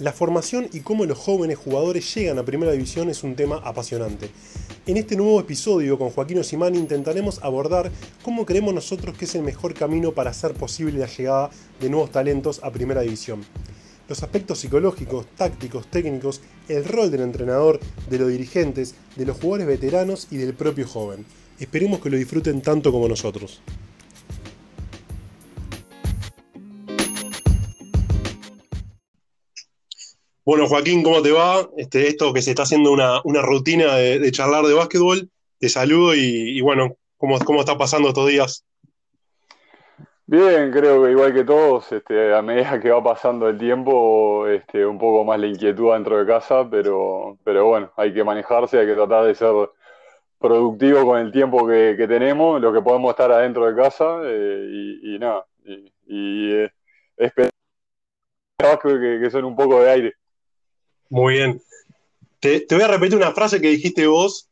La formación y cómo los jóvenes jugadores llegan a Primera División es un tema apasionante. En este nuevo episodio con Joaquín Osimani intentaremos abordar cómo creemos nosotros que es el mejor camino para hacer posible la llegada de nuevos talentos a Primera División. Los aspectos psicológicos, tácticos, técnicos, el rol del entrenador, de los dirigentes, de los jugadores veteranos y del propio joven. Esperemos que lo disfruten tanto como nosotros. Bueno, Joaquín, ¿cómo te va? Este, esto que se está haciendo una, rutina de, charlar de básquetbol, te saludo y, bueno, ¿cómo, ¿cómo está pasando estos días? Bien, creo que igual que todos, este, a medida que va pasando el tiempo, este, un poco más la inquietud dentro de casa, pero, pero bueno, hay que manejarse, hay que tratar de ser productivo con el tiempo que, tenemos, lo que podemos estar adentro de casa eh, y, nada, y, y eh, esperar que son un poco de aire. Muy bien. Te, voy a repetir una frase que dijiste vos.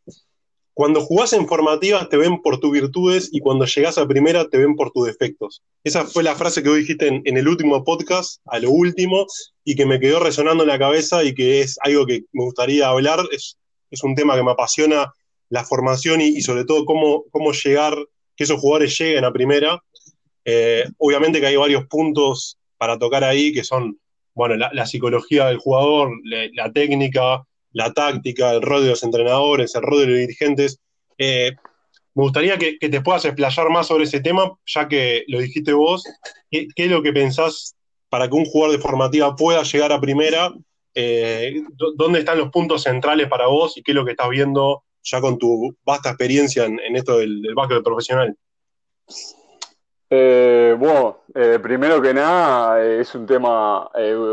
Cuando jugás en formativas te ven por tus virtudes y cuando llegás a primera te ven por tus defectos. Esa fue la frase que vos dijiste en, el último podcast, a lo último, y que me quedó resonando en la cabeza y que es algo que me gustaría hablar. Es, un tema que me apasiona la formación y, sobre todo cómo, cómo llegar, que esos jugadores lleguen a primera. Eh, obviamente que hay varios puntos para tocar ahí que son bueno, la, psicología del jugador, la, técnica, la táctica, el rol de los entrenadores, el rol de los dirigentes. Eh, me gustaría que, te puedas explayar más sobre ese tema, ya que lo dijiste vos. ¿Qué, es lo que pensás para que un jugador de formativa pueda llegar a primera? Eh, ¿Dónde están los puntos centrales para vos y qué es lo que estás viendo ya con tu vasta experiencia en, esto del, del básquet profesional? Eh, bueno, eh, primero que nada eh, es un tema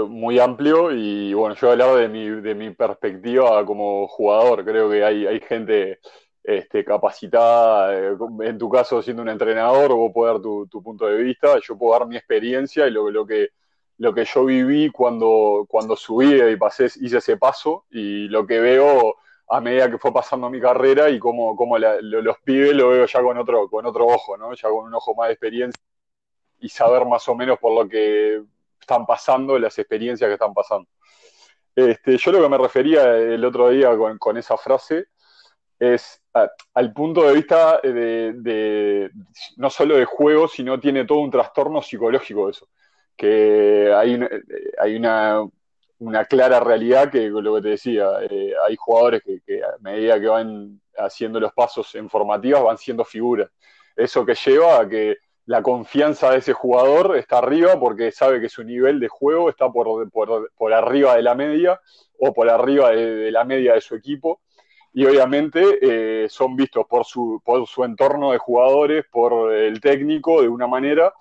muy amplio y bueno, yo voy a hablar de mi, de mi perspectiva como jugador. Creo que hay, hay gente este, capacitada, en tu caso siendo un entrenador, vos podés dar tu, tu, punto de vista, yo puedo dar mi experiencia y lo, lo, que, lo que yo viví cuando, cuando subí y pasé, hice ese paso y lo que veo a medida que fue pasando mi carrera y cómo, cómo los pibes lo veo ya con otro, con otro ojo, ¿no? Ya con un ojo más de experiencia y saber más o menos por lo que están pasando, las experiencias que están pasando. Este, yo lo que me refería el otro día con, esa frase es al punto de vista de, no solo de juego, sino tiene todo un trastorno psicológico eso. Que hay, hay una, una clara realidad que lo que te decía, eh, hay jugadores que, a medida que van haciendo los pasos en formativas van siendo figuras. Eso que lleva a que la confianza de ese jugador está arriba porque sabe que su nivel de juego está por, por, arriba de la media o por arriba de, la media de su equipo. Y obviamente eh, son vistos por su, por su entorno de jugadores, por el técnico de una manera.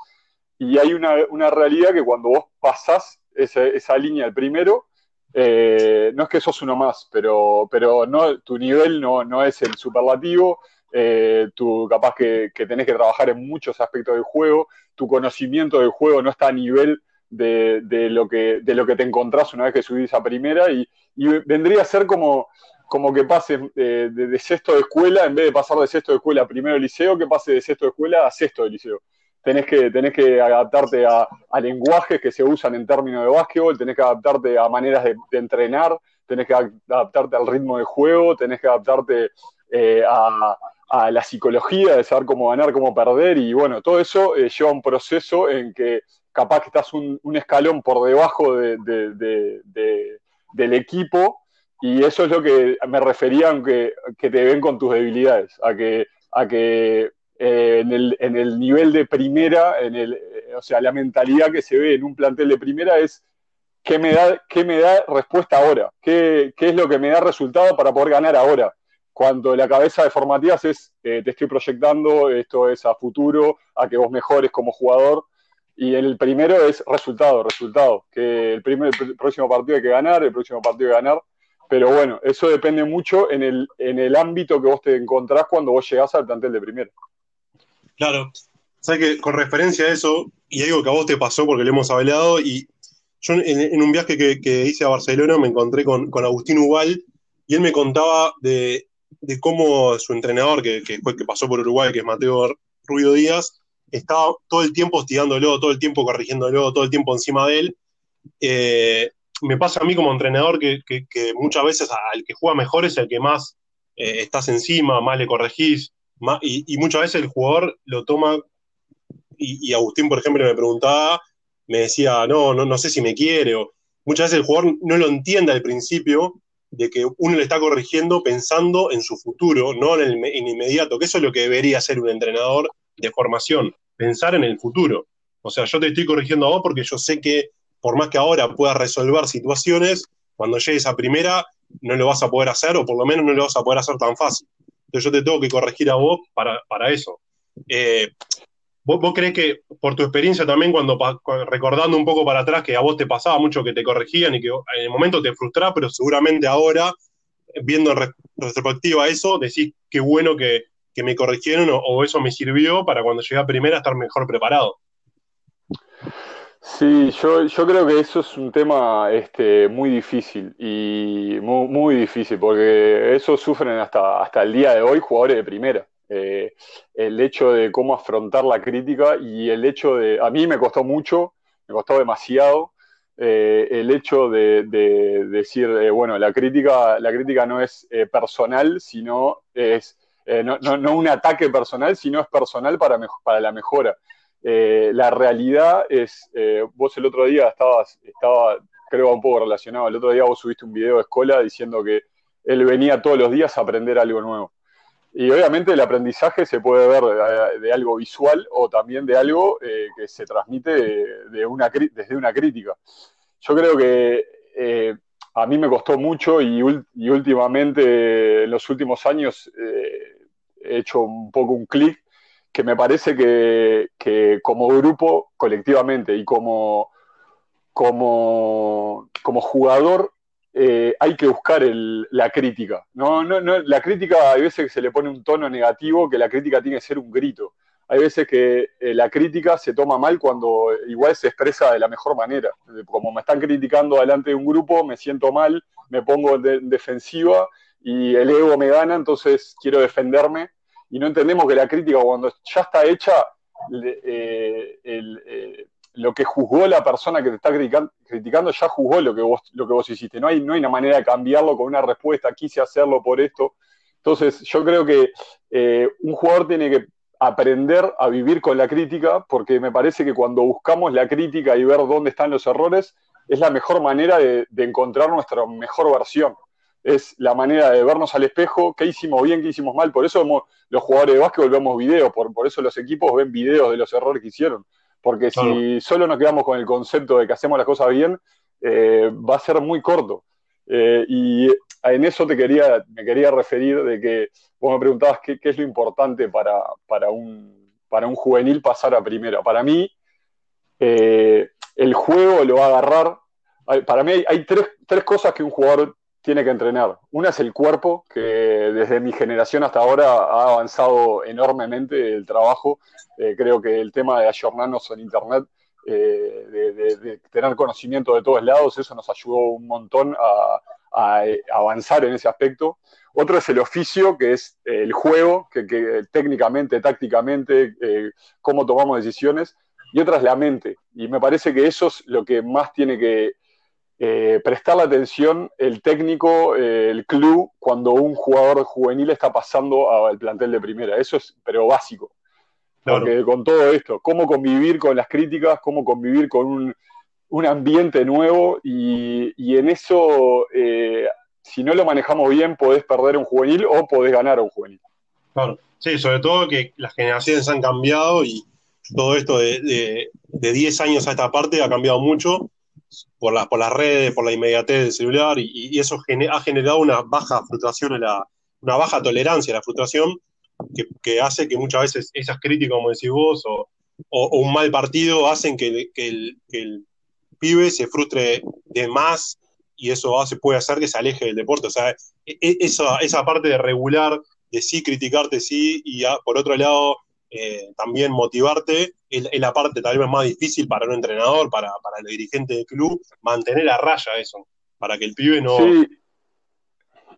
Y hay una, una realidad que cuando vos pasás esa, línea, el primero, eh, no es que sos uno más, pero, pero no, tu nivel no, no es el superlativo, eh, tú capaz que, tenés que trabajar en muchos aspectos del juego, tu conocimiento del juego no está a nivel de, lo, que, de lo que te encontrás una vez que subís a primera y, vendría a ser como, como que pases de, de, sexto de escuela, en vez de pasar de sexto de escuela a primero de liceo, que pase de sexto de escuela a sexto de liceo tenés que, tenés que adaptarte a, lenguajes que se usan en términos de básquetbol, tenés que adaptarte a maneras de, entrenar, tenés que adaptarte al ritmo de juego, tenés que adaptarte eh, a, la psicología de saber cómo ganar, cómo perder, y bueno, todo eso eh, lleva un proceso en que capaz que estás un, escalón por debajo del equipo, y eso es lo que me refería aunque que te ven con tus debilidades, a que, a que eh, en, el, en, el, nivel de primera, en el, eh, o sea, la mentalidad que se ve en un plantel de primera es qué me da, qué me da respuesta ahora, ¿Qué, qué es lo que me da resultado para poder ganar ahora. Cuando la cabeza de formativas es, eh, te estoy proyectando, esto es a futuro, a que vos mejores como jugador, y el primero es resultado, resultado, que el, primer, el próximo partido hay que ganar, el próximo partido hay que ganar, pero bueno, eso depende mucho en el, en el ámbito que vos te encontrás cuando vos llegás al plantel de primera. Claro. Sabes que con referencia a eso, y algo que a vos te pasó porque lo hemos hablado, y yo en, un viaje que, hice a Barcelona me encontré con, Agustín Ubal y él me contaba de, cómo su entrenador, que, que, que pasó por Uruguay, que es Mateo Rubio Díaz, estaba todo el tiempo hostigándolo, todo el tiempo corrigiéndolo, todo el tiempo encima de él. Eh, me pasa a mí como entrenador que, muchas veces al que juega mejor es el que más eh, estás encima, más le corregís, y, muchas veces el jugador lo toma, y, Agustín, por ejemplo, me preguntaba, me decía, no, no, no sé si me quiere, o muchas veces el jugador no lo entiende al principio de que uno le está corrigiendo pensando en su futuro, no en el inmediato, que eso es lo que debería hacer un entrenador de formación, pensar en el futuro. O sea, yo te estoy corrigiendo a vos porque yo sé que por más que ahora puedas resolver situaciones, cuando llegues a primera no lo vas a poder hacer o por lo menos no lo vas a poder hacer tan fácil. Entonces yo te tengo que corregir a vos para, eso. Eh, ¿vos, crees que por tu experiencia también, cuando recordando un poco para atrás, que a vos te pasaba mucho que te corregían y que en el momento te frustraba, pero seguramente ahora, viendo en retrospectiva eso, decís qué bueno que, me corrigieron o, eso me sirvió para cuando llegué a primera estar mejor preparado? Sí, yo, yo creo que eso es un tema este, muy difícil y muy, difícil porque eso sufren hasta, hasta el día de hoy jugadores de primera. Eh, el hecho de cómo afrontar la crítica y el hecho de, a mí me costó mucho, me costó demasiado, eh, el hecho de, decir, eh, bueno, la crítica, la crítica no es personal, sino es, no, no, un ataque personal, sino es personal para, para la mejora. Eh, la realidad es, eh, vos el otro día estabas, estaba, creo un poco relacionado, el otro día vos subiste un video de escuela diciendo que él venía todos los días a aprender algo nuevo. Y obviamente el aprendizaje se puede ver de, algo visual o también de algo eh, que se transmite de, una, desde una crítica. Yo creo que a mí me costó mucho y, y, últimamente, en los últimos años, he hecho un poco un clic que me parece que, como grupo, colectivamente y como, como, como jugador, eh, hay que buscar la crítica. ¿no? No, la crítica, hay veces que se le pone un tono negativo, que la crítica tiene que ser un grito. Hay veces que eh, la crítica se toma mal cuando igual se expresa de la mejor manera. Como me están criticando delante de un grupo, me siento mal, me pongo en defensiva y el ego me gana, entonces quiero defenderme y no entendemos que la crítica cuando ya está hecha, eh, eh, lo que juzgó la persona que te está criticando, ya juzgó lo que vos, lo que vos hiciste. No hay, no hay una manera de cambiarlo con una respuesta, quise hacerlo por esto. Entonces, yo creo que eh, un jugador tiene que aprender a vivir con la crítica, porque me parece que cuando buscamos la crítica y ver dónde están los errores, es la mejor manera de encontrar nuestra mejor versión es la manera de vernos al espejo, qué hicimos bien, qué hicimos mal. Por eso los jugadores de básquet vemos videos, por, por eso los equipos ven videos de los errores que hicieron. Porque si solo nos quedamos con el concepto de que hacemos las cosas bien, eh, va a ser muy corto. Eh, y en eso te quería, me quería referir de que vos me preguntabas qué, es lo importante para, para, un, para un juvenil pasar a primera. Para mí, eh, el juego lo va a agarrar. Para mí hay, hay tres, tres cosas que un jugador tiene que entrenar. Una es el cuerpo, que desde mi generación hasta ahora ha avanzado enormemente el trabajo. Eh, creo que el tema de ayornarnos en Internet, eh, de, tener conocimiento de todos lados, eso nos ayudó un montón a, avanzar en ese aspecto. Otro es el oficio, que es el juego, que, técnicamente, tácticamente, eh, cómo tomamos decisiones. Y otra es la mente. Y me parece que eso es lo que más tiene que eh, prestar la atención el técnico, eh, el club, cuando un jugador juvenil está pasando al plantel de primera. Eso es, pero básico. Porque con todo esto, cómo convivir con las críticas, cómo convivir con un, ambiente nuevo y, en eso, eh, si no lo manejamos bien, podés perder un juvenil o podés ganar a un juvenil. Claro, sí, sobre todo que las generaciones han cambiado y todo esto de, de, de 10 años a esta parte ha cambiado mucho por, por las redes, por la inmediatez del celular, y, eso ha generado una baja frustración, la, una baja tolerancia a la frustración, que, hace que muchas veces esas críticas, como decís vos, o, un mal partido, hacen que, el, pibe se frustre de más y eso hace, puede hacer que se aleje del deporte. O sea, e, e, esa, esa parte de regular, de sí criticarte, sí, y por otro lado, eh, también motivarte es, la parte tal vez más difícil para un entrenador, para, para el dirigente del club, mantener a raya eso, para que el pibe no...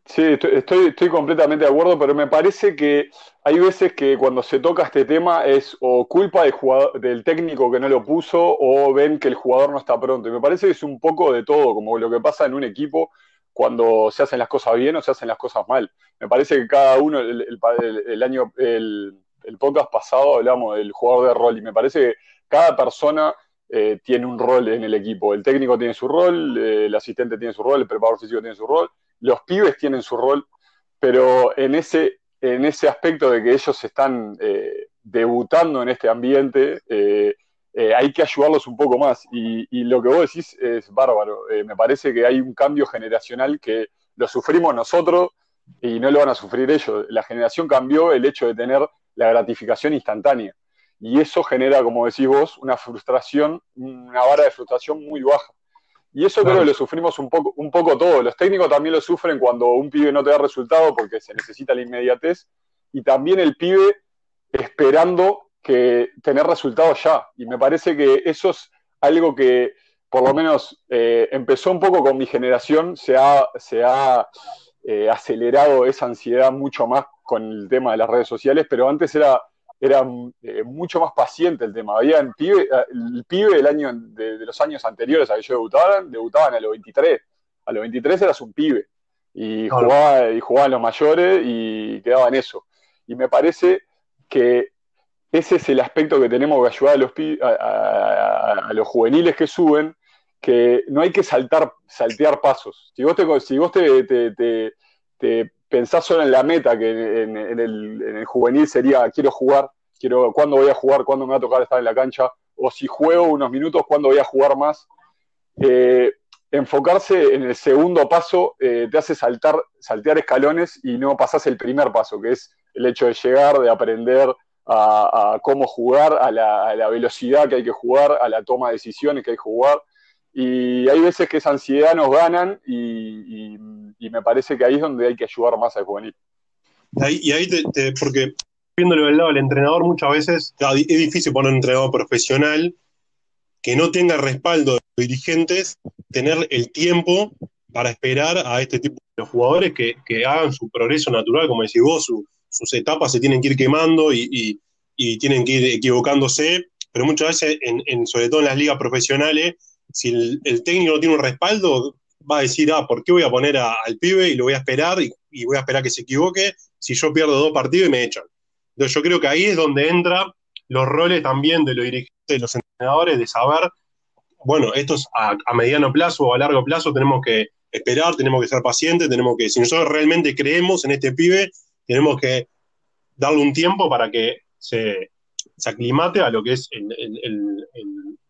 Sí, estoy, estoy, completamente de acuerdo, pero me parece que hay veces que cuando se toca este tema es o culpa del, jugador, del técnico que no lo puso o ven que el jugador no está pronto. Y me parece que es un poco de todo, como lo que pasa en un equipo cuando se hacen las cosas bien o se hacen las cosas mal. Me parece que cada uno, el, año, el, podcast pasado hablamos del jugador de rol y me parece que cada persona eh, tiene un rol en el equipo. El técnico tiene su rol, eh, el asistente tiene su rol, el preparador físico tiene su rol los pibes tienen su rol, pero en ese, en ese aspecto de que ellos están eh, debutando en este ambiente, hay que ayudarlos un poco más. Y, lo que vos decís es bárbaro. me parece que hay un cambio generacional que lo sufrimos nosotros y no lo van a sufrir ellos. La generación cambió el hecho de tener la gratificación instantánea. Y eso genera, como decís vos, una frustración, una vara de frustración muy baja. Y eso creo que lo sufrimos un poco, un poco todos. Los técnicos también lo sufren cuando un pibe no te da resultado porque se necesita la inmediatez. Y también el pibe esperando que tener resultados ya. Y me parece que eso es algo que, por lo menos, eh, empezó un poco con mi generación, se ha, se ha eh, acelerado esa ansiedad mucho más con el tema de las redes sociales, pero antes era era eh, mucho más paciente el tema. Había el pibe, el pibe del año, de, los años anteriores a que yo debutaba, debutaban a los 23. A los 23 eras un pibe. Y, jugaba, y jugaban los mayores y quedaba en eso. Y me parece que ese es el aspecto que tenemos que ayudar a los, a, los juveniles que suben, que no hay que saltar, saltear pasos. Si vos te, si vos te, te pensás solo en la meta, que en, el, juvenil sería quiero jugar, quiero cuándo voy a jugar, cuándo me va a tocar estar en la cancha, o si juego unos minutos, cuándo voy a jugar más. Eh, enfocarse en el segundo paso eh, te hace saltar, saltear escalones y no pasás el primer paso, que es el hecho de llegar, de aprender a, cómo jugar, a la, a la, velocidad que hay que jugar, a la toma de decisiones que hay que jugar. Y hay veces que esa ansiedad nos ganan y, me parece que ahí es donde hay que ayudar más al juvenil. y ahí, te, porque viéndolo del lado del entrenador, muchas veces es difícil poner un entrenador profesional que no tenga respaldo de los dirigentes, tener el tiempo para esperar a este tipo de jugadores que, hagan su progreso natural, como decís vos, sus etapas se tienen que ir quemando y, tienen que ir equivocándose, pero muchas veces, en, sobre todo en las ligas profesionales, si el, técnico no tiene un respaldo, va a decir, ah, ¿por qué voy a poner al pibe y lo voy a esperar y, voy a esperar que se equivoque si yo pierdo dos partidos y me echan? Entonces yo creo que ahí es donde entra los roles también de los dirigentes, de los entrenadores, de saber, bueno, esto es a, mediano plazo o a largo plazo tenemos que esperar, tenemos que ser pacientes, tenemos que, si nosotros realmente creemos en este pibe, tenemos que darle un tiempo para que se, aclimate a lo que es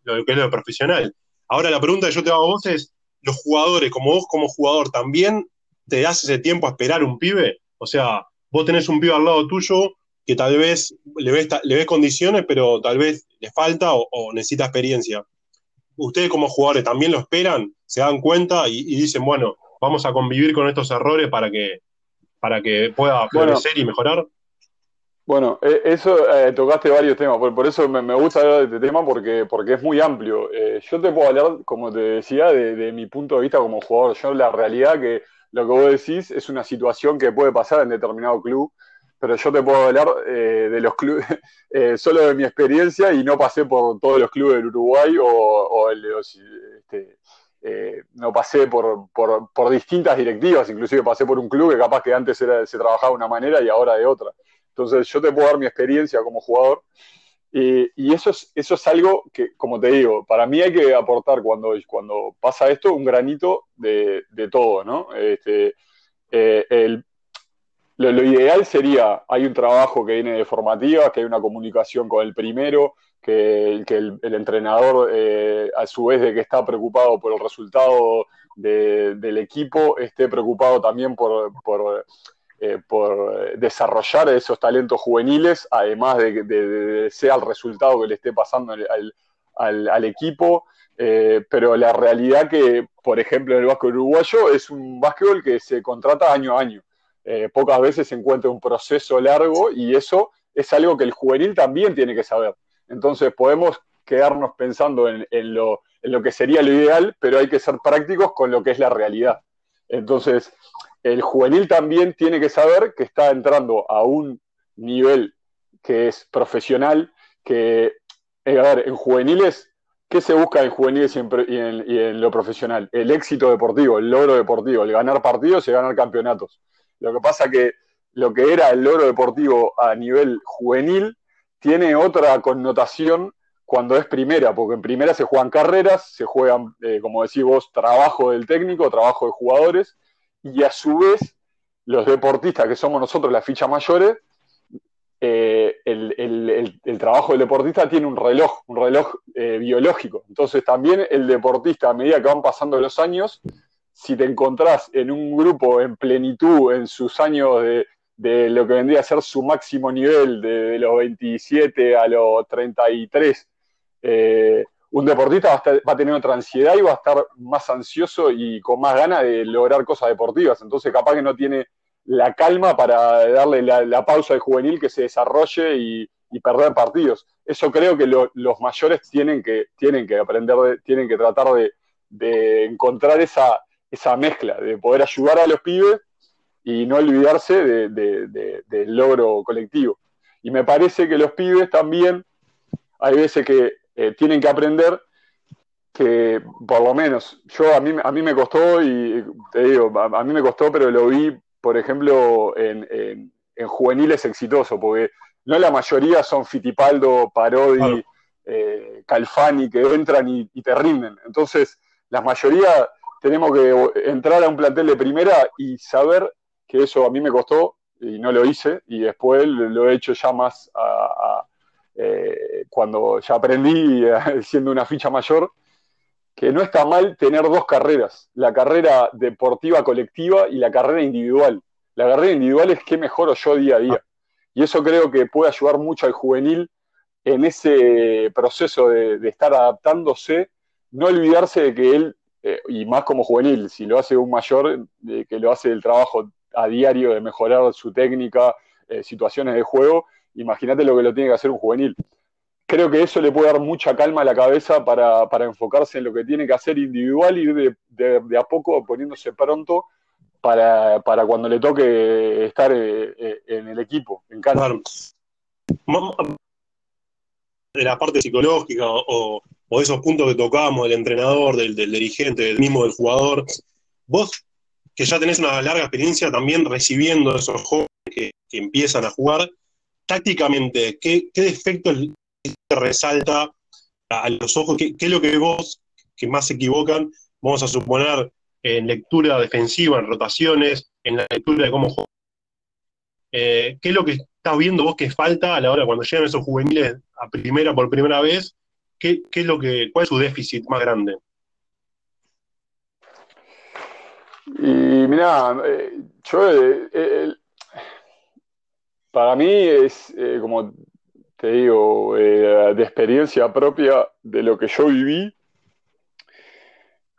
lo que es lo profesional. Ahora la pregunta que yo te hago a vos es, los jugadores, como vos como jugador, ¿también te das ese tiempo a esperar un pibe? O sea, vos tenés un pibe al lado tuyo que tal vez le ves, le ves condiciones, pero tal vez le falta o, necesita experiencia. ¿Ustedes como jugadores también lo esperan? ¿Se dan cuenta y, dicen, bueno, vamos a convivir con estos errores para que, para que pueda florecer y mejorar? Bueno, e, eso eh, tocaste varios temas, por, eso me, gusta hablar de este tema porque, porque es muy amplio. Eh, yo te puedo hablar, como te decía, de, mi punto de vista como jugador. Yo la realidad que lo que vos decís es una situación que puede pasar en determinado club, pero yo te puedo hablar eh, de los clubes, solo de mi experiencia y no pasé por todos los clubes del Uruguay o, este, no pasé por, por, distintas directivas, inclusive pasé por un club que capaz que antes era, se trabajaba de una manera y ahora de otra. Entonces yo te puedo dar mi experiencia como jugador y eso es, eso es algo que, como te digo, para mí hay que aportar cuando, cuando pasa esto un granito de, todo, ¿no? Este, eh, lo, ideal sería, hay un trabajo que viene de formativa, que hay una comunicación con el primero, que, el, entrenador, eh, a su vez de que está preocupado por el resultado del equipo, esté preocupado también por eh, por desarrollar esos talentos juveniles, además de, que sea el resultado que le esté pasando al, equipo. Eh, pero la realidad que, por ejemplo, en el básquet uruguayo es un básquetbol que se contrata año a año. Eh, pocas veces se encuentra un proceso largo y eso es algo que el juvenil también tiene que saber. Entonces podemos quedarnos pensando en lo que sería lo ideal, pero hay que ser prácticos con lo que es la realidad. Entonces, el juvenil también tiene que saber que está entrando a un nivel que es profesional, que, eh, a ver, en juveniles, ¿qué se busca en juveniles y en, lo profesional? El éxito deportivo, el logro deportivo, el ganar partidos y ganar campeonatos. Lo que pasa que lo que era el logro deportivo a nivel juvenil tiene otra connotación cuando es primera, porque en primera se juegan carreras, se juegan, eh, como decís vos, trabajo del técnico, trabajo de jugadores, y a su vez los deportistas, que somos nosotros las fichas mayores, eh, el, trabajo del deportista tiene un reloj, un reloj eh, biológico. Entonces también el deportista, a medida que van pasando los años, si te encontrás en un grupo en plenitud, en sus años de, lo que vendría a ser su máximo nivel, de, los 27 a los 33, eh, un deportista va a, tener otra ansiedad y va a estar más ansioso y con más ganas de lograr cosas deportivas. Entonces capaz que no tiene la calma para darle la, pausa al juvenil que se desarrolle y, perder partidos. Eso creo que los mayores tienen que, tienen que aprender, tienen que tratar de, encontrar esa, esa mezcla, de poder ayudar a los pibes y no olvidarse del logro colectivo. Y me parece que los pibes también, hay veces que eh, tienen que aprender que, por lo menos, yo a mí, a mí me costó, y te digo, a mí me costó, pero lo vi por ejemplo, en, juveniles exitosos, porque no la mayoría son Fitipaldo, Parodi, eh, Calfani, que entran y, te rinden. Entonces, la mayoría tenemos que entrar a un plantel de primera y saber que eso a mí me costó y no lo hice, y después lo he hecho ya más eh, cuando ya aprendí siendo una ficha mayor, que no está mal tener dos carreras, la carrera deportiva colectiva y la carrera individual. La carrera individual es qué mejoro yo día a día. Y eso creo que puede ayudar mucho al juvenil en ese proceso de, estar adaptándose, no olvidarse de que él, eh, y más como juvenil, si lo hace un mayor, que lo hace el trabajo a diario de mejorar su técnica, eh, situaciones de juego, imagínate lo que lo tiene que hacer un juvenil. Creo que eso le puede dar mucha calma a la cabeza para, enfocarse en lo que tiene que hacer individual y de, a poco poniéndose pronto para, cuando le toque estar eh, eh, en el equipo, en cancha. De la parte psicológica o, o, esos puntos que tocábamos del entrenador, del, dirigente, del mismo del jugador, vos que ya tenés una larga experiencia también recibiendo a esos jóvenes que, empiezan a jugar, tácticamente, ¿qué, qué defectos resalta a los ojos? ¿Qué, es lo que vos que más se equivocan? Vamos a suponer en lectura defensiva, en rotaciones, en la lectura de cómo juega. Eh, ¿Qué es lo que estás viendo vos que falta a la hora cuando llegan esos juveniles a primera por primera vez? ¿Qué, es lo que, ¿Cuál es su déficit más grande? Y mira, eh, yo eh, para mí es como te digo, eh, de experiencia propia de lo que yo viví,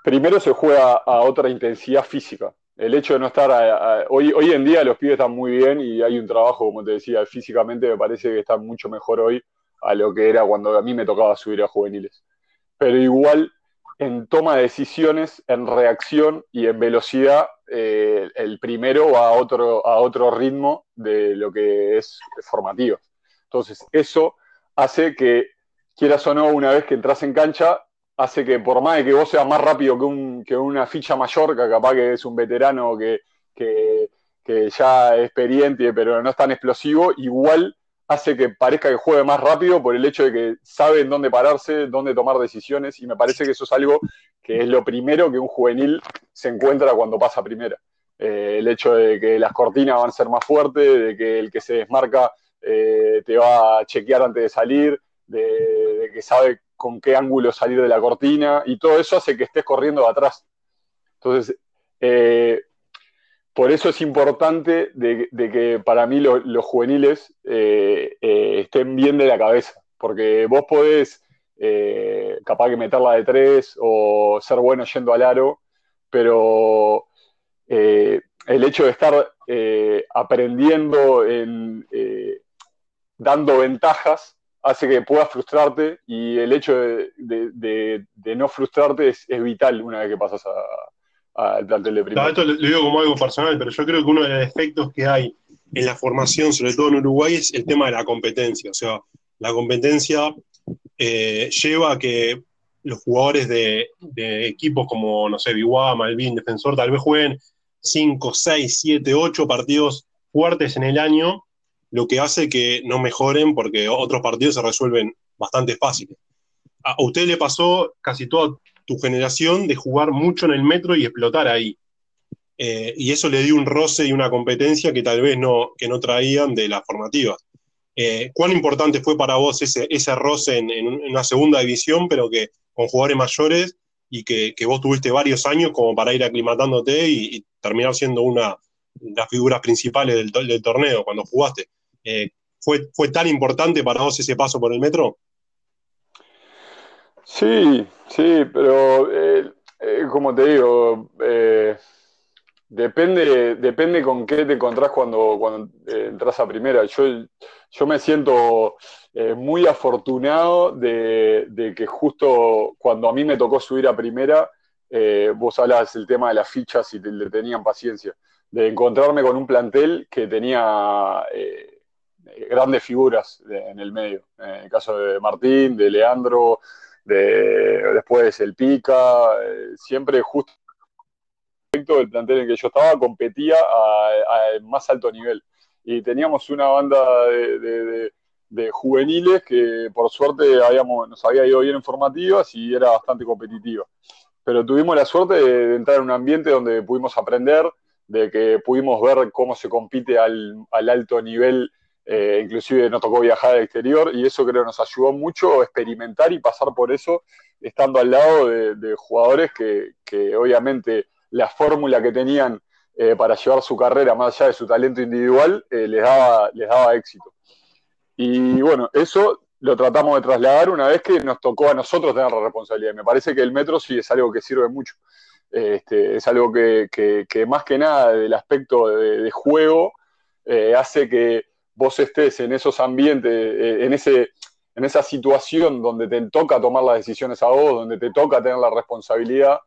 primero se juega a otra intensidad física. El hecho de no estar, hoy, hoy en día los pibes están muy bien y hay un trabajo, como te decía, físicamente me parece que están mucho mejor hoy a lo que era cuando a mí me tocaba subir a juveniles. Pero igual en toma de decisiones, en reacción y en velocidad, eh, el primero va a otro, a otro ritmo de lo que es formativo. Entonces, eso hace que, quieras o no, una vez que entras en cancha, hace que por más de que vos seas más rápido que, un, que una ficha mayor, que capaz que es un veterano que, que, ya es experiente, pero no es tan explosivo, igual hace que parezca que juegue más rápido por el hecho de que sabe en dónde pararse, dónde tomar decisiones, y me parece que eso es algo que es lo primero que un juvenil se encuentra cuando pasa primera. Eh, el hecho de que las cortinas van a ser más fuertes, de que el que se desmarca eh, te va a chequear antes de salir, de, que sabe con qué ángulo salir de la cortina, y todo eso hace que estés corriendo de atrás. Entonces, eh, por eso es importante de, que para mí los juveniles eh, estén bien de la cabeza, porque vos podés capaz que meterla de tres o ser bueno yendo al aro, pero el hecho de estar aprendiendo en, dando ventajas hace que puedas frustrarte y el hecho de, no frustrarte es, vital una vez que pasas esto lo digo como algo personal, pero yo creo que uno de los efectos que hay en la formación, sobre todo en Uruguay, es el tema de la competencia. O sea, la competencia eh, lleva a que los jugadores de, equipos como, no sé, Biguá, Malvin, Defensor, tal vez jueguen 5, 6, 7, 8 partidos fuertes en el año, lo que hace que no mejoren porque otros partidos se resuelven bastante fáciles. A usted le pasó casi toda tu generación de jugar mucho en el metro y explotar ahí. Eh, y eso le dio un roce y una competencia que tal vez no, que no traían de las formativas. Eh, ¿Cuán importante fue para vos ese, ese roce en, una segunda división, pero que con jugadores mayores y que, vos tuviste varios años como para ir aclimatándote y, terminar siendo una de las figuras principales del, torneo cuando jugaste? Eh, ¿fue, ¿Fue tan importante para vos ese paso por el metro? Sí, sí, pero como te digo, Depende, depende con qué te encontrás cuando, cuando eh, entras a primera. Yo, yo me siento eh, muy afortunado de, que justo cuando a mí me tocó subir a primera, eh, vos hablas del tema de las fichas y te, le tenían paciencia, de encontrarme con un plantel que tenía grandes figuras en el medio. En el caso de Martín, de Leandro, de, después el Pica, siempre justo del plantel en que yo estaba competía a, más alto nivel. Y teníamos una banda de, juveniles que por suerte habíamos, nos había ido bien en formativas y era bastante competitiva. Pero tuvimos la suerte de, entrar en un ambiente donde pudimos aprender, de que pudimos ver cómo se compite al, alto nivel, eh, inclusive nos tocó viajar al exterior y eso creo nos ayudó mucho a experimentar y pasar por eso estando al lado de, jugadores que, obviamente la fórmula que tenían eh, para llevar su carrera más allá de su talento individual eh, les, daba, les daba éxito. Y bueno, eso lo tratamos de trasladar una vez que nos tocó a nosotros tener la responsabilidad. Me parece que el metro sí es algo que sirve mucho. Este, es algo que, más que nada del aspecto de, juego hace que vos estés en esos ambientes, en, ese, en esa situación donde te toca tomar las decisiones a vos, donde te toca tener la responsabilidad,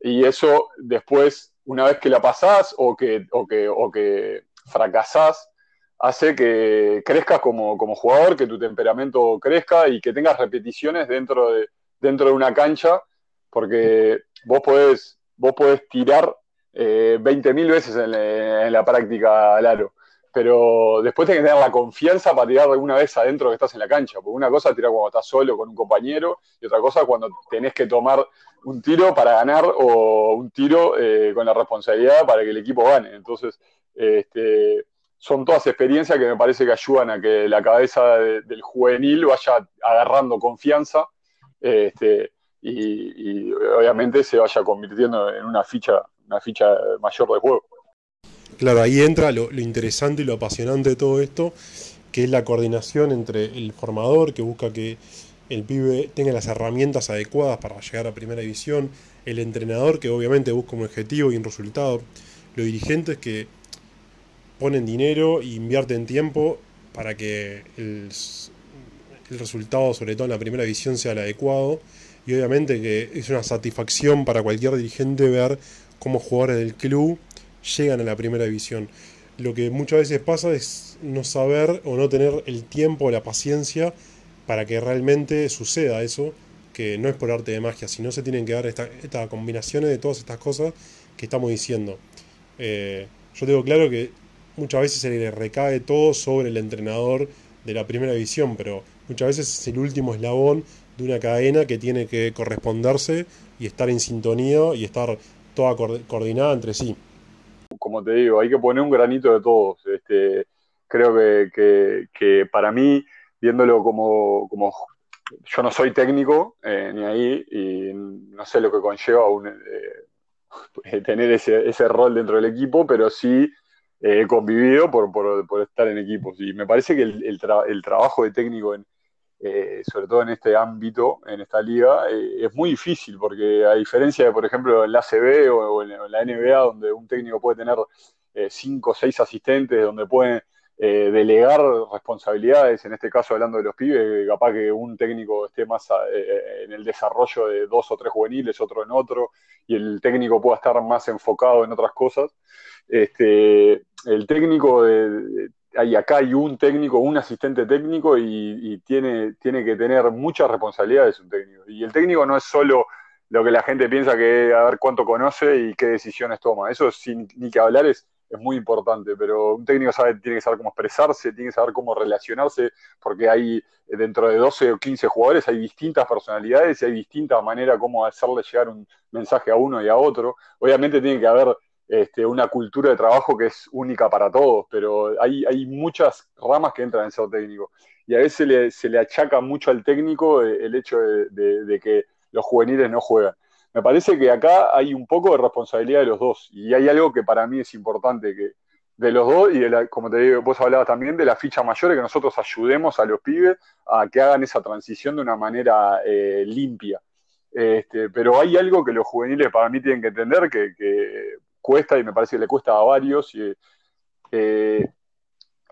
y eso después, una vez que la pasás o que, o que, o que fracasás, hace que crezcas como, jugador, que tu temperamento crezca y que tengas repeticiones dentro de, dentro de una cancha, porque vos podés, vos podés tirar eh, 20.000 veces en, en, la práctica al aro pero después tenés que tener la confianza para tirar una vez adentro que estás en la cancha, porque una cosa es tirar cuando estás solo con un compañero y otra cosa cuando tenés que tomar un tiro para ganar o un tiro eh, con la responsabilidad para que el equipo gane. Entonces, este, son todas experiencias que me parece que ayudan a que la cabeza del juvenil vaya agarrando confianza este, y, y obviamente se vaya convirtiendo en una ficha, una ficha mayor de juego. Claro, ahí entra lo, interesante y lo apasionante de todo esto, que es la coordinación entre el formador, que busca que el pibe tenga las herramientas adecuadas para llegar a primera división, el entrenador, que obviamente busca un objetivo y un resultado, los dirigentes que ponen dinero e invierten tiempo para que el, el resultado, sobre todo en la primera división, sea el adecuado. Y obviamente que es una satisfacción para cualquier dirigente ver cómo jugadores del club llegan a la primera división. Lo que muchas veces pasa es no saber o no tener el tiempo o la paciencia para que realmente suceda eso, que no es por arte de magia, sino se tienen que dar estas combinaciones de todas estas cosas que estamos diciendo. Eh, yo tengo claro que muchas veces se le recae todo sobre el entrenador de la primera división, pero muchas veces es el último eslabón de una cadena que tiene que corresponderse y estar en sintonía y estar toda coordinada entre sí como te digo, hay que poner un granito de todos. Este, creo que, para mí, viéndolo como, yo no soy técnico eh, ni ahí y no sé lo que conlleva eh, tener ese, rol dentro del equipo, pero sí he convivido por, por, estar en equipos. Y me parece que el, el trabajo de técnico en, eh, sobre todo en este ámbito, en esta liga, eh, es muy difícil, porque a diferencia de, por ejemplo, en la ACB o, en, la NBA, donde un técnico puede tener eh, cinco o seis asistentes, donde puede eh, delegar responsabilidades, en este caso hablando de los pibes, capaz que un técnico esté más en el desarrollo de dos o tres juveniles, otro en otro, y el técnico pueda estar más enfocado en otras cosas. Este, el técnico, acá hay un técnico, un asistente técnico y, tiene, tiene que tener muchas responsabilidades un técnico. Y el técnico no es solo lo que la gente piensa que a ver cuánto conoce y qué decisiones toma. Eso sin ni que hablar es es muy importante, pero un técnico sabe, tiene que saber cómo expresarse, tiene que saber cómo relacionarse, porque hay eh, dentro de 12 o 15 jugadores hay distintas personalidades y hay distintas maneras cómo hacerle llegar un mensaje a uno y a otro. Obviamente tiene que haber este, una cultura de trabajo que es única para todos, pero hay, hay muchas ramas que entran en ser técnico. Y a veces se le achaca mucho al técnico eh, el hecho de que los juveniles no juegan. Me parece que acá hay un poco de responsabilidad de los dos y hay algo que para mí es importante, que de los dos y de como te digo, vos hablabas también de la ficha mayor, que nosotros ayudemos a los pibes a que hagan esa transición de una manera eh, limpia. Este, pero hay algo que los juveniles para mí tienen que entender que, cuesta y me parece que le cuesta a varios, y, eh,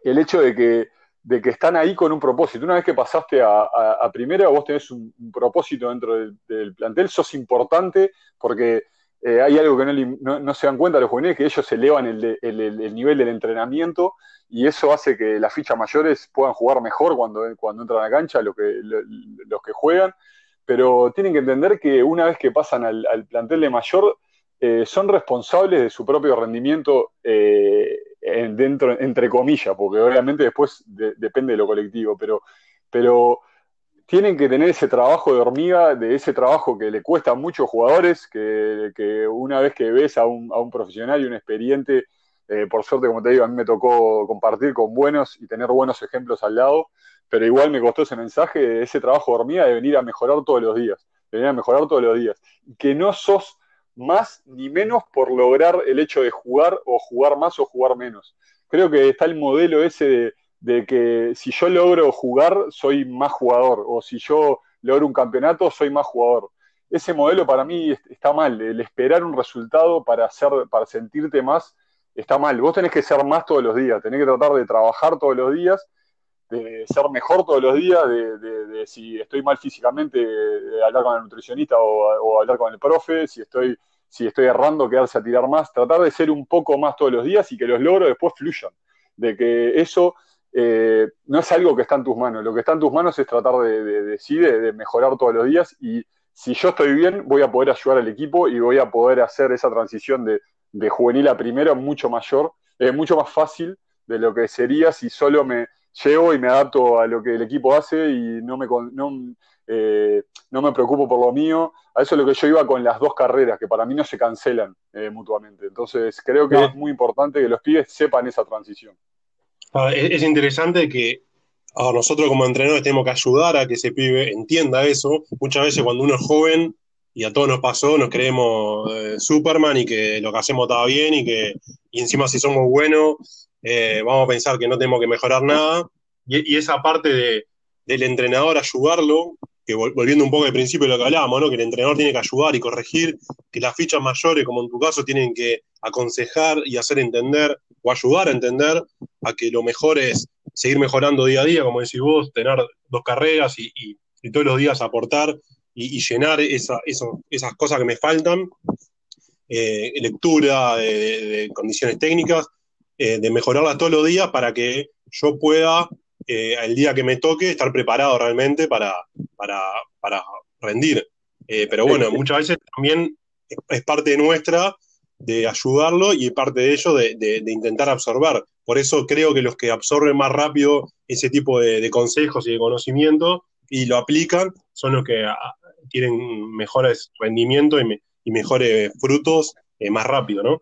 el hecho de que de que están ahí con un propósito. Una vez que pasaste a, primera, vos tenés un, propósito dentro del, plantel, sos importante porque eh, hay algo que no, se dan cuenta los juveniles, que ellos elevan el, nivel del entrenamiento y eso hace que las fichas mayores puedan jugar mejor cuando, cuando entran a la cancha, los que, los que juegan, pero tienen que entender que una vez que pasan al, plantel de mayor, eh, son responsables de su propio rendimiento eh, dentro, entre comillas, porque obviamente después depende de lo colectivo, pero, pero tienen que tener ese trabajo de hormiga, de ese trabajo que le cuesta a muchos jugadores, que, una vez que ves a un, a un profesional y un experiente, eh, por suerte, como te digo, a mí me tocó compartir con buenos y tener buenos ejemplos al lado, pero igual me costó ese mensaje, ese trabajo de hormiga de venir a mejorar todos los días, de venir a mejorar todos los días, que no sos más ni menos por lograr el hecho de jugar o jugar más o jugar menos. Creo que está el modelo ese de, que si yo logro jugar, soy más jugador, o si yo logro un campeonato, soy más jugador. Ese modelo para mí está mal, el esperar un resultado para, hacer, para sentirte más está mal. Vos tenés que ser más todos los días, tenés que tratar de trabajar todos los días de ser mejor todos los días, de, si estoy mal físicamente, hablar con el nutricionista o, hablar con el profe, si estoy, si estoy errando, quedarse a tirar más, tratar de ser un poco más todos los días y que los logros después fluyan, de que eso eh, no es algo que está en tus manos, lo que está en tus manos es tratar de, de, de mejorar todos los días y si yo estoy bien, voy a poder ayudar al equipo y voy a poder hacer esa transición de, juvenil a primero mucho mayor, es mucho más fácil de lo que sería si solo me, llego y me adapto a lo que el equipo hace y no me, no, eh, no me preocupo por lo mío. A eso es lo que yo iba con las dos carreras, que para mí no se cancelan eh, mutuamente. Entonces creo que es muy importante que los pibes sepan esa transición. Ah, es, interesante que nosotros como entrenadores tenemos que ayudar a que ese pibe entienda eso. Muchas veces cuando uno es joven, y a todos nos pasó, nos creemos eh, Superman y que lo que hacemos está bien y que y encima si somos buenos eh, vamos a pensar que no tenemos que mejorar nada. Y, esa parte de, del entrenador ayudarlo, que volviendo un poco al principio de lo que hablábamos, ¿no? que el entrenador tiene que ayudar y corregir, que las fichas mayores, como en tu caso, tienen que aconsejar y hacer entender o ayudar a entender a que lo mejor es seguir mejorando día a día, como decís vos, tener dos carreras y, todos los días aportar y, llenar esa, esas cosas que me faltan, eh, lectura de, condiciones técnicas, eh, de mejorarlas todos los días para que yo pueda, eh, el día que me toque, estar preparado realmente para, para, rendir. Eh, pero bueno, muchas veces también es parte nuestra de ayudarlo y parte de ello de, intentar absorber. Por eso creo que los que absorben más rápido ese tipo de, consejos y de conocimiento y lo aplican son los que ah, tienen mejores rendimientos y, mejores frutos más rápido, ¿no?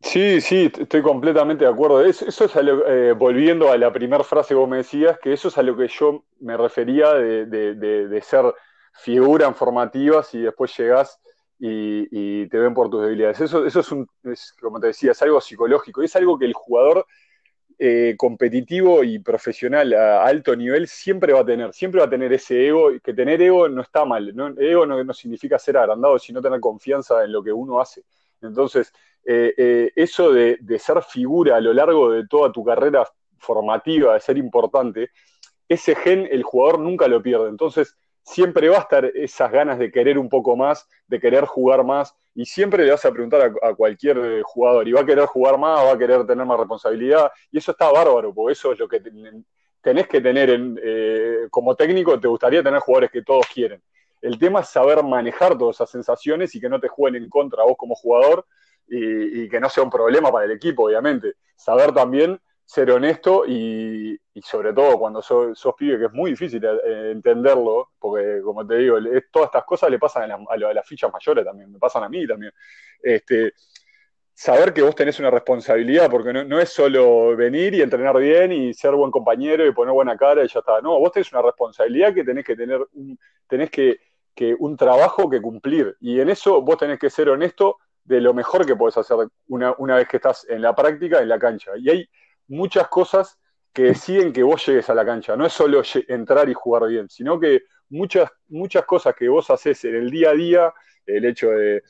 Sí, sí, estoy completamente de acuerdo. Eso, eso es eh, volviendo a la primera frase que vos me decías, que eso es a lo que yo me refería de, ser figura en formativas y después llegás y, te ven por tus debilidades. Eso, eso es, un, como te decía, es algo psicológico, es algo que el jugador eh, competitivo y profesional a alto nivel siempre va a tener, siempre va a tener ese ego, que tener ego no está mal, ego no significa ser agrandado, sino tener confianza en lo que uno hace. Entonces, eh, eh, eso de, ser figura a lo largo de toda tu carrera formativa, de ser importante, ese gen el jugador nunca lo pierde. Entonces, siempre va a estar esas ganas de querer un poco más, de querer jugar más, y siempre le vas a preguntar a, cualquier eh, jugador, y va a querer jugar más, va a querer tener más responsabilidad, y eso está bárbaro, porque eso es lo que tenés que tener en, eh, como técnico, te gustaría tener jugadores que todos quieren. El tema es saber manejar todas esas sensaciones y que no te jueguen en contra vos como jugador y, que no sea un problema para el equipo, obviamente. Saber también ser honesto y, sobre todo cuando sos, pibe, que es muy difícil eh, entenderlo, porque como te digo, todas estas cosas le pasan a, a, las fichas mayores también, me pasan a mí también. Este, saber que vos tenés una responsabilidad, porque no, es solo venir y entrenar bien y ser buen compañero y poner buena cara y ya está. No, vos tenés una responsabilidad que tenés que tener un, tenés que, un trabajo que cumplir. Y en eso vos tenés que ser honesto de lo mejor que podés hacer una, una vez que estás en la práctica, en la cancha. Y hay muchas cosas que deciden que vos llegues a la cancha. No es solo entrar y jugar bien, sino que muchas, muchas cosas que vos haces en el día a día, el hecho de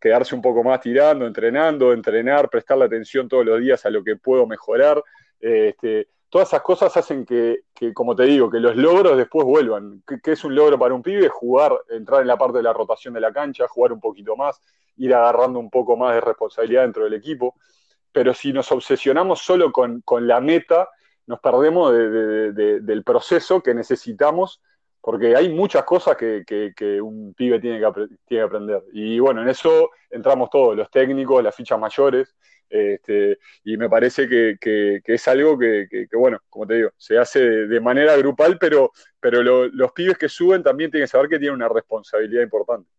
quedarse un poco más tirando, entrenando, entrenar, prestarle atención todos los días a lo que puedo mejorar. Este, todas esas cosas hacen que, como te digo, que los logros después vuelvan. ¿Qué, es un logro para un pibe? Jugar, entrar en la parte de la rotación de la cancha, jugar un poquito más, ir agarrando un poco más de responsabilidad dentro del equipo. Pero si nos obsesionamos solo con, la meta, nos perdemos del proceso que necesitamos porque hay muchas cosas que, un pibe tiene que, aprender. Y bueno, en eso entramos todos, los técnicos, las fichas mayores, este, y me parece que, es algo que, bueno, como te digo, se hace de, manera grupal, pero, pero los pibes que suben también tienen que saber que tienen una responsabilidad importante.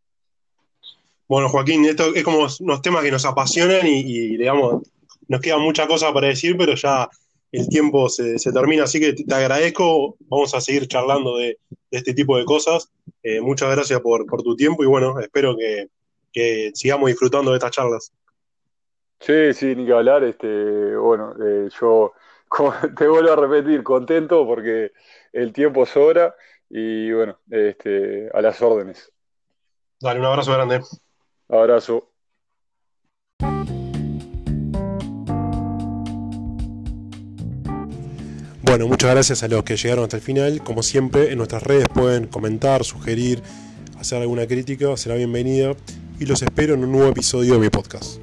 Bueno, Joaquín, esto es como unos temas que nos apasionan y, digamos, nos queda mucha cosa para decir, pero ya el tiempo se, termina, así que te, agradezco. Vamos a seguir charlando de, este tipo de cosas. Eh, muchas gracias por, tu tiempo y bueno, espero que, sigamos disfrutando de estas charlas. Sí, sí, ni que hablar. Este, bueno, eh, yo te vuelvo a repetir, contento porque el tiempo sobra y bueno, este, a las órdenes. Dale, un abrazo grande. Abrazo. Bueno, muchas gracias a los que llegaron hasta el final. Como siempre, en nuestras redes pueden comentar, sugerir, hacer alguna crítica, será bienvenida. Y los espero en un nuevo episodio de mi podcast.